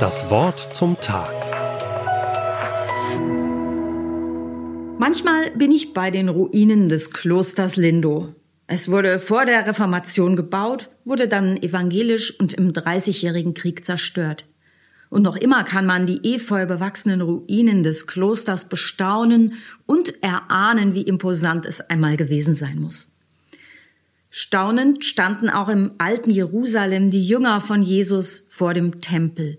Das Wort zum Tag. Manchmal bin ich bei den Ruinen des Klosters Lindo. Es wurde vor der Reformation gebaut, wurde dann evangelisch und im Dreißigjährigen Krieg zerstört. Und noch immer kann man die efeu bewachsenen Ruinen des Klosters bestaunen und erahnen, wie imposant es einmal gewesen sein muss. Staunend standen auch im alten Jerusalem die Jünger von Jesus vor dem Tempel.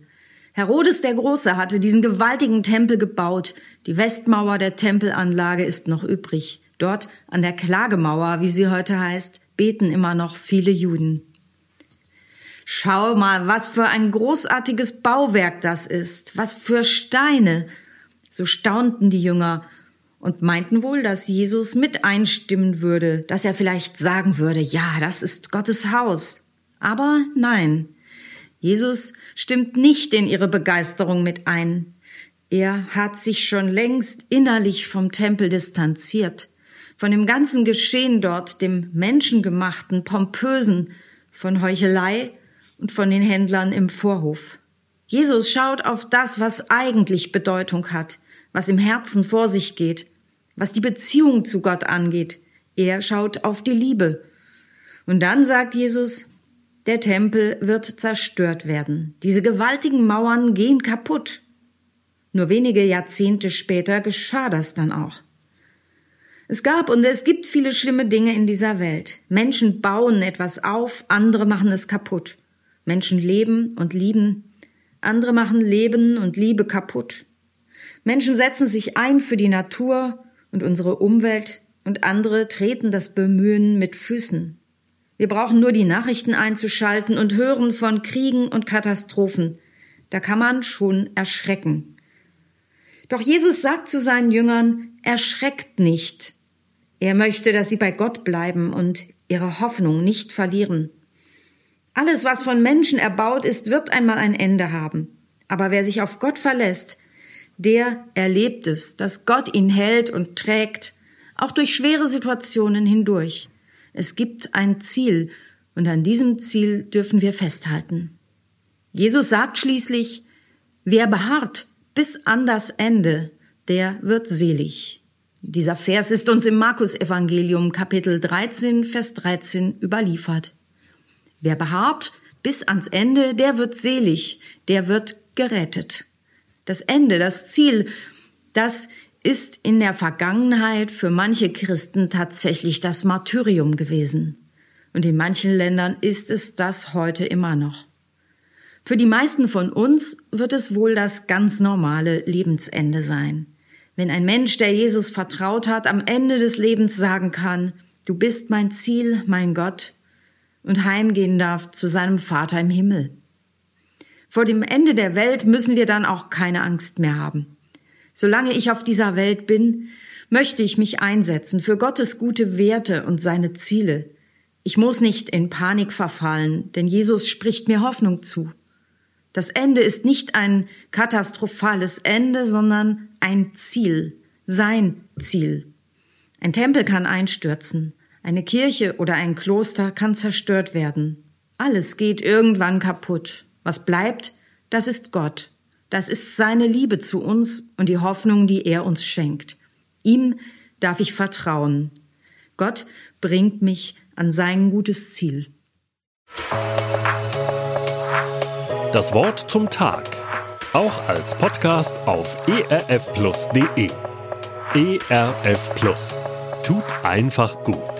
Herodes der Große hatte diesen gewaltigen Tempel gebaut. Die Westmauer der Tempelanlage ist noch übrig. Dort an der Klagemauer, wie sie heute heißt, beten immer noch viele Juden. Schau mal, was für ein großartiges Bauwerk das ist, was für Steine. So staunten die Jünger und meinten wohl, dass Jesus mit einstimmen würde, dass er vielleicht sagen würde, ja, das ist Gottes Haus. Aber nein, Jesus stimmt nicht in ihre Begeisterung mit ein. Er hat sich schon längst innerlich vom Tempel distanziert, von dem ganzen Geschehen dort, dem menschengemachten, pompösen, von Heuchelei und von den Händlern im Vorhof. Jesus schaut auf das, was eigentlich Bedeutung hat, was im Herzen vor sich geht, was die Beziehung zu Gott angeht. Er schaut auf die Liebe. Und dann sagt Jesus, der Tempel wird zerstört werden. Diese gewaltigen Mauern gehen kaputt. Nur wenige Jahrzehnte später geschah das dann auch. Es gab und es gibt viele schlimme Dinge in dieser Welt. Menschen bauen etwas auf, andere machen es kaputt. Menschen leben und lieben, andere machen Leben und Liebe kaputt. Menschen setzen sich ein für die Natur und unsere Umwelt und andere treten das Bemühen mit Füßen. Wir brauchen nur die Nachrichten einzuschalten und hören von Kriegen und Katastrophen. Da kann man schon erschrecken. Doch Jesus sagt zu seinen Jüngern, erschreckt nicht. Er möchte, dass sie bei Gott bleiben und ihre Hoffnung nicht verlieren. Alles, was von Menschen erbaut ist, wird einmal ein Ende haben. Aber wer sich auf Gott verlässt, der erlebt es, dass Gott ihn hält und trägt, auch durch schwere Situationen hindurch. Es gibt ein Ziel, und an diesem Ziel dürfen wir festhalten. Jesus sagt schließlich, wer beharrt bis an das Ende, der wird selig. Dieser Vers ist uns im Markus Evangelium Kapitel 13, Vers 13 überliefert. Wer beharrt bis ans Ende, der wird selig, der wird gerettet. Das Ende, das Ziel, das ist in der Vergangenheit für manche Christen tatsächlich das Martyrium gewesen. Und in manchen Ländern ist es das heute immer noch. Für die meisten von uns wird es wohl das ganz normale Lebensende sein. Wenn ein Mensch, der Jesus vertraut hat, am Ende des Lebens sagen kann, du bist mein Ziel, mein Gott, und heimgehen darf zu seinem Vater im Himmel. Vor dem Ende der Welt müssen wir dann auch keine Angst mehr haben. Solange ich auf dieser Welt bin, möchte ich mich einsetzen für Gottes gute Werte und seine Ziele. Ich muss nicht in Panik verfallen, denn Jesus spricht mir Hoffnung zu. Das Ende ist nicht ein katastrophales Ende, sondern ein Ziel, sein Ziel. Ein Tempel kann einstürzen, eine Kirche oder ein Kloster kann zerstört werden. Alles geht irgendwann kaputt. Was bleibt, das ist Gott. Das ist seine Liebe zu uns und die Hoffnung, die er uns schenkt. Ihm darf ich vertrauen. Gott bringt mich an sein gutes Ziel. Das Wort zum Tag. Auch als Podcast auf erfplus.de. ERF Plus. Tut einfach gut.